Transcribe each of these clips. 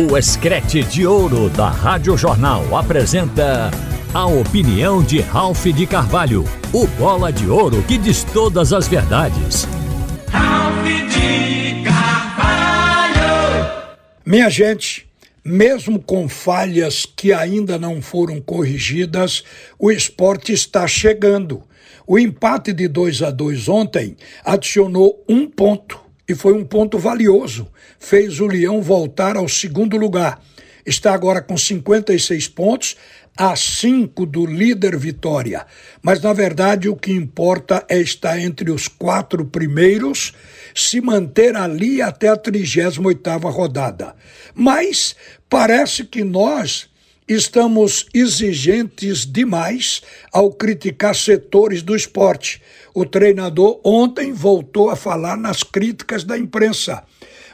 O Escrete de Ouro da Rádio Jornal apresenta a opinião de Ralph de Carvalho, o bola de ouro que diz todas as verdades. Ralph de Carvalho! Minha gente, mesmo com falhas que ainda não foram corrigidas, o esporte está chegando. O empate de 2 a 2 ontem adicionou um ponto e foi um ponto valioso. Fez o Leão voltar ao segundo lugar. Está agora com 56 pontos, a 5 do líder Vitória. Mas, na verdade, o que importa é estar entre os quatro primeiros, se manter ali até a 38 rodada. Mas parece que nós estamos exigentes demais ao criticar setores do esporte. O treinador ontem voltou a falar nas críticas da imprensa.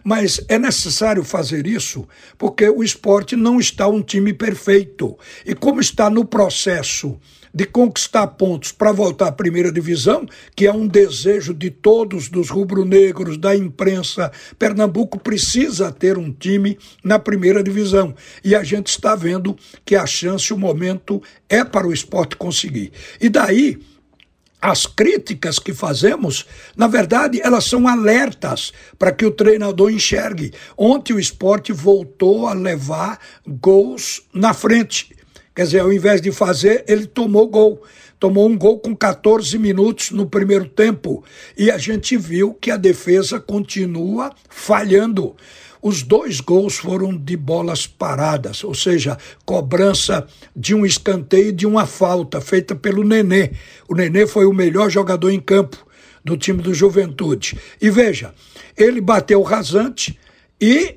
Mas é necessário fazer isso porque o esporte não está um time perfeito. E como está no processo de conquistar pontos para voltar à primeira divisão, que é um desejo de todos, dos rubro-negros, da imprensa. Pernambuco precisa ter um time na primeira divisão. E a gente está vendo que a chance, o momento é para o esporte conseguir. E daí as críticas que fazemos, na verdade, elas são alertas para que o treinador enxergue. Ontem o esporte voltou a levar gols na frente. Quer dizer, ao invés de fazer, ele tomou gol. Tomou um gol com 14 minutos no primeiro tempo. E a gente viu que a defesa continua falhando. Os dois gols foram de bolas paradas, ou seja, cobrança de um escanteio e de uma falta feita pelo Nenê. O Nenê foi o melhor jogador em campo do time do Juventude. E veja, ele bateu rasante e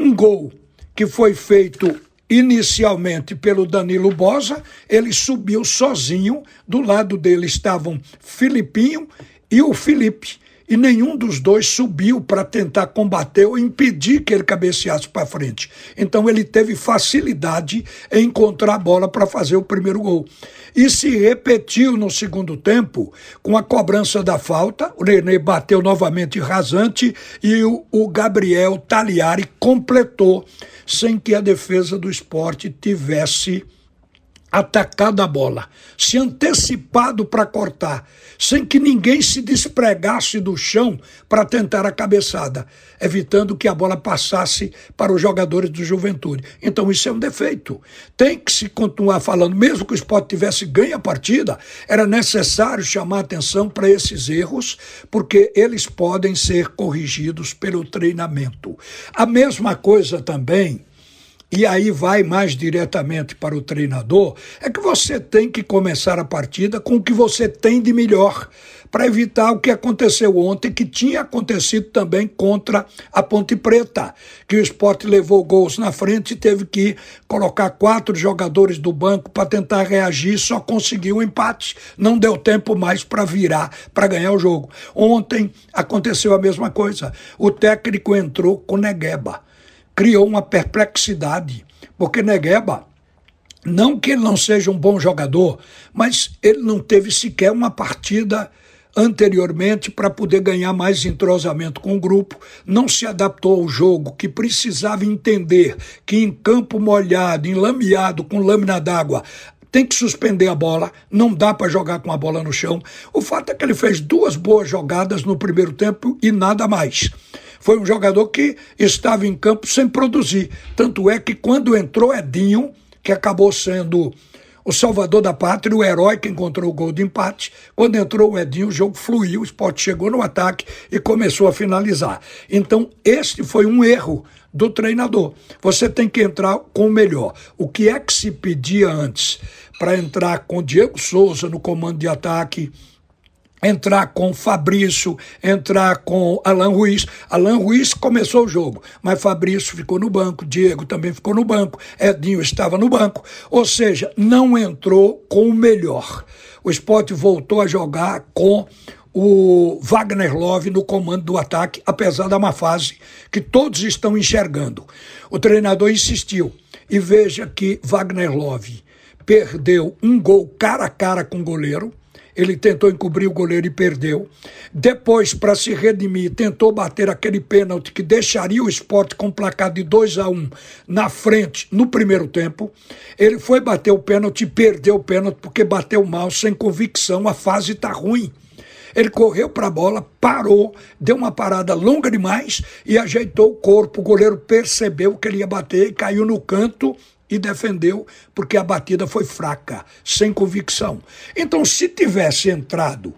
um gol que foi feito inicialmente pelo Danilo Bosa, ele subiu sozinho, do lado dele estavam Filipinho e o Felipe. E nenhum dos dois subiu para tentar combater ou impedir que ele cabeceasse para frente. Então ele teve facilidade em encontrar a bola para fazer o primeiro gol. E se repetiu no segundo tempo com a cobrança da falta. O René bateu novamente rasante e o, o Gabriel Taliari completou sem que a defesa do esporte tivesse atacado a bola, se antecipado para cortar, sem que ninguém se despregasse do chão para tentar a cabeçada, evitando que a bola passasse para os jogadores do Juventude. Então isso é um defeito. Tem que se continuar falando, mesmo que o esporte tivesse ganho a partida, era necessário chamar atenção para esses erros, porque eles podem ser corrigidos pelo treinamento. A mesma coisa também e aí vai mais diretamente para o treinador, é que você tem que começar a partida com o que você tem de melhor, para evitar o que aconteceu ontem, que tinha acontecido também contra a Ponte Preta, que o esporte levou gols na frente e teve que colocar quatro jogadores do banco para tentar reagir, só conseguiu um empate. Não deu tempo mais para virar, para ganhar o jogo. Ontem aconteceu a mesma coisa. O técnico entrou com Negueba criou uma perplexidade, porque Negueba, não que ele não seja um bom jogador, mas ele não teve sequer uma partida anteriormente para poder ganhar mais entrosamento com o grupo, não se adaptou ao jogo, que precisava entender que em campo molhado, enlameado com lâmina d'água, tem que suspender a bola, não dá para jogar com a bola no chão. O fato é que ele fez duas boas jogadas no primeiro tempo e nada mais foi um jogador que estava em campo sem produzir. Tanto é que quando entrou Edinho, que acabou sendo o salvador da pátria, o herói que encontrou o gol de empate. Quando entrou o Edinho, o jogo fluiu, o esporte chegou no ataque e começou a finalizar. Então, este foi um erro do treinador. Você tem que entrar com o melhor. O que é que se pedia antes? Para entrar com Diego Souza no comando de ataque, entrar com Fabrício, entrar com Alan Ruiz. Alan Ruiz começou o jogo, mas Fabrício ficou no banco, Diego também ficou no banco, Edinho estava no banco. Ou seja, não entrou com o melhor. O esporte voltou a jogar com o Wagner Love no comando do ataque, apesar da má fase que todos estão enxergando. O treinador insistiu. E veja que Wagner Love perdeu um gol cara a cara com o goleiro ele tentou encobrir o goleiro e perdeu. Depois, para se redimir, tentou bater aquele pênalti que deixaria o esporte com placar de 2 a 1 um na frente no primeiro tempo. Ele foi bater o pênalti e perdeu o pênalti porque bateu mal, sem convicção. A fase está ruim. Ele correu para a bola, parou, deu uma parada longa demais e ajeitou o corpo. O goleiro percebeu que ele ia bater e caiu no canto e defendeu porque a batida foi fraca, sem convicção. Então, se tivesse entrado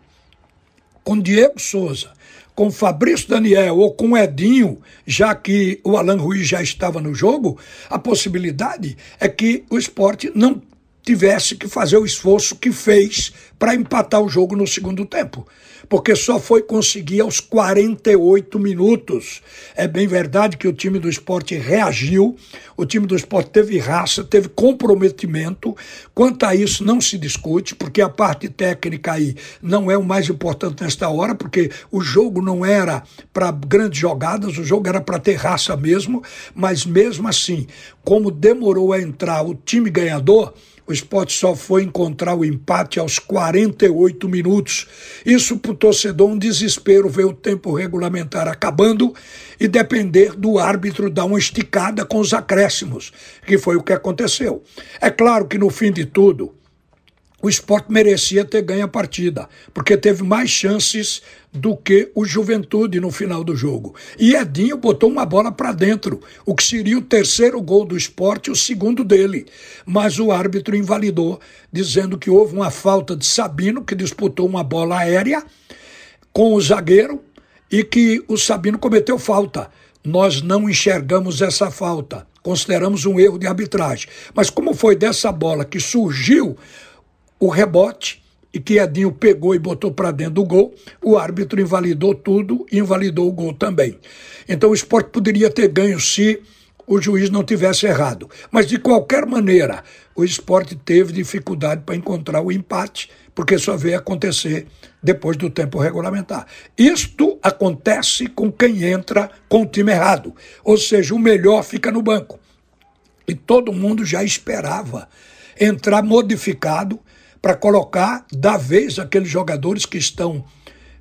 com Diego Souza, com Fabrício Daniel ou com Edinho, já que o Alan Ruiz já estava no jogo, a possibilidade é que o esporte não tivesse que fazer o esforço que fez para empatar o jogo no segundo tempo, porque só foi conseguir aos 48 minutos. É bem verdade que o time do esporte reagiu, o time do esporte teve raça, teve comprometimento. Quanto a isso, não se discute, porque a parte técnica aí não é o mais importante nesta hora, porque o jogo não era para grandes jogadas, o jogo era para ter raça mesmo, mas mesmo assim, como demorou a entrar o time ganhador o esporte só foi encontrar o empate aos 48 minutos. Isso para o torcedor um desespero ver o tempo regulamentar acabando e depender do árbitro dar uma esticada com os acréscimos, que foi o que aconteceu. É claro que no fim de tudo, o esporte merecia ter ganho a partida, porque teve mais chances do que o Juventude no final do jogo. E Edinho botou uma bola para dentro, o que seria o terceiro gol do esporte, o segundo dele. Mas o árbitro invalidou, dizendo que houve uma falta de Sabino, que disputou uma bola aérea com o zagueiro e que o Sabino cometeu falta. Nós não enxergamos essa falta, consideramos um erro de arbitragem. Mas como foi dessa bola que surgiu o rebote e que Edinho pegou e botou para dentro do gol, o árbitro invalidou tudo e invalidou o gol também. Então o esporte poderia ter ganho se o juiz não tivesse errado. Mas de qualquer maneira, o esporte teve dificuldade para encontrar o empate, porque só veio acontecer depois do tempo regulamentar. Isto acontece com quem entra com o time errado, ou seja, o melhor fica no banco. E todo mundo já esperava entrar modificado para colocar da vez aqueles jogadores que estão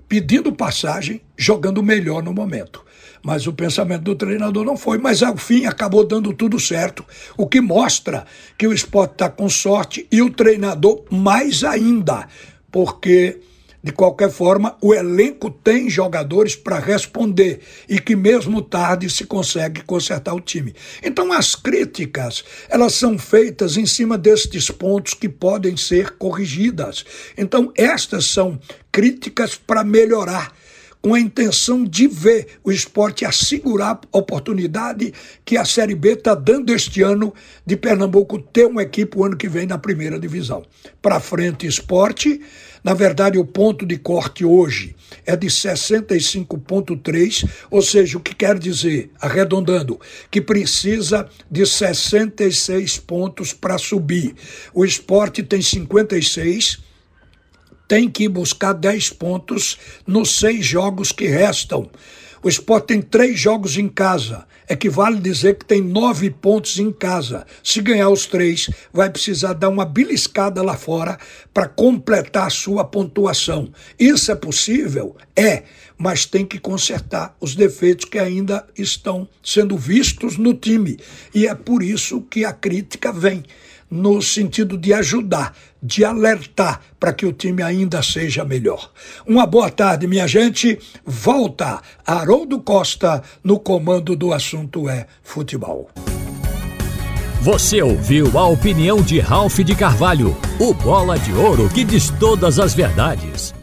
pedindo passagem, jogando melhor no momento. Mas o pensamento do treinador não foi, mas ao fim acabou dando tudo certo, o que mostra que o esporte está com sorte e o treinador mais ainda, porque de qualquer forma, o elenco tem jogadores para responder e que mesmo tarde se consegue consertar o time. Então as críticas, elas são feitas em cima destes pontos que podem ser corrigidas. Então estas são críticas para melhorar com a intenção de ver o esporte assegurar a oportunidade que a Série B está dando este ano de Pernambuco ter uma equipe o ano que vem na primeira divisão. Para frente, esporte. Na verdade, o ponto de corte hoje é de 65,3, ou seja, o que quer dizer, arredondando, que precisa de 66 pontos para subir. O esporte tem 56 tem que buscar 10 pontos nos seis jogos que restam. O Sport tem três jogos em casa. Equivale dizer que tem nove pontos em casa. Se ganhar os três, vai precisar dar uma beliscada lá fora para completar a sua pontuação. Isso é possível? É, mas tem que consertar os defeitos que ainda estão sendo vistos no time. E é por isso que a crítica vem no sentido de ajudar, de alertar para que o time ainda seja melhor. Uma boa tarde, minha gente. Volta Haroldo Costa no comando do assunto é futebol. Você ouviu a opinião de Ralph de Carvalho, o bola de ouro que diz todas as verdades.